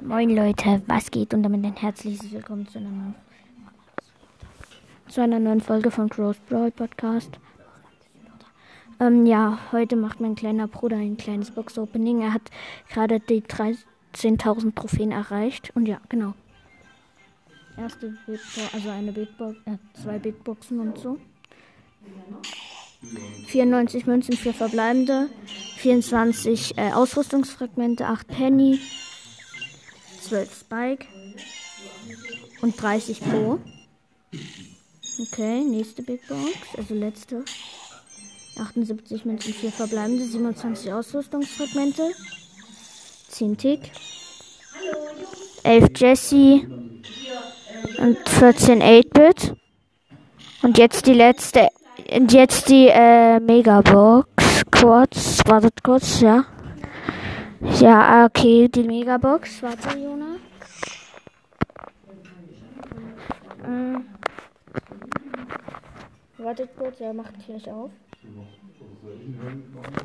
Moin Leute, was geht? Und damit ein herzliches Willkommen zu einer neuen, zu einer neuen Folge von Cross Brawl Podcast. Ähm, ja, heute macht mein kleiner Bruder ein kleines Box-Opening. Er hat gerade die 13.000 Trophäen erreicht. Und ja, genau. Erste Big also eine Big äh, zwei Big Boxen und so. 94 Münzen, 4 verbleibende, 24 äh, Ausrüstungsfragmente, 8 Penny, 12 Spike und 30 Pro. Okay, nächste Big Box, also letzte. 78 Münzen, 4 verbleibende, 27 Ausrüstungsfragmente, 10 Tick, 11 Jesse und 14 8-Bit. Und jetzt die letzte, und jetzt die äh, Megabox. Kurz, wartet kurz, ja. Ja, okay, die Megabox. Warte, Jona. Ähm, wartet kurz, er macht gleich auf.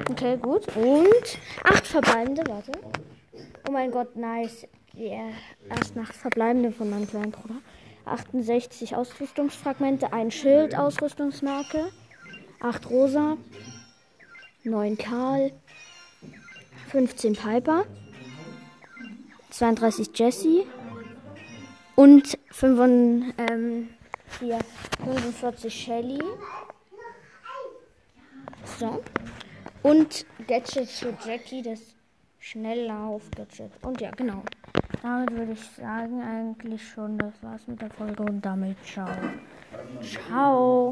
Okay, gut. Und acht verbleibende, warte. Oh mein Gott, nice. Yeah. Erst nach verbleibende von meinem kleinen Bruder. 68 Ausrüstungsfragmente, ein Schild, Ausrüstungsmarke, 8 Rosa, 9 Karl, 15 Piper, 32 Jesse und 45, ähm, hier, 45 Shelly. So. Und Gadget für Jackie, das Schnelllauf-Gadget. Und ja, genau. Damit würde ich sagen, eigentlich schon, das war's mit der Folge und damit ciao. Ciao.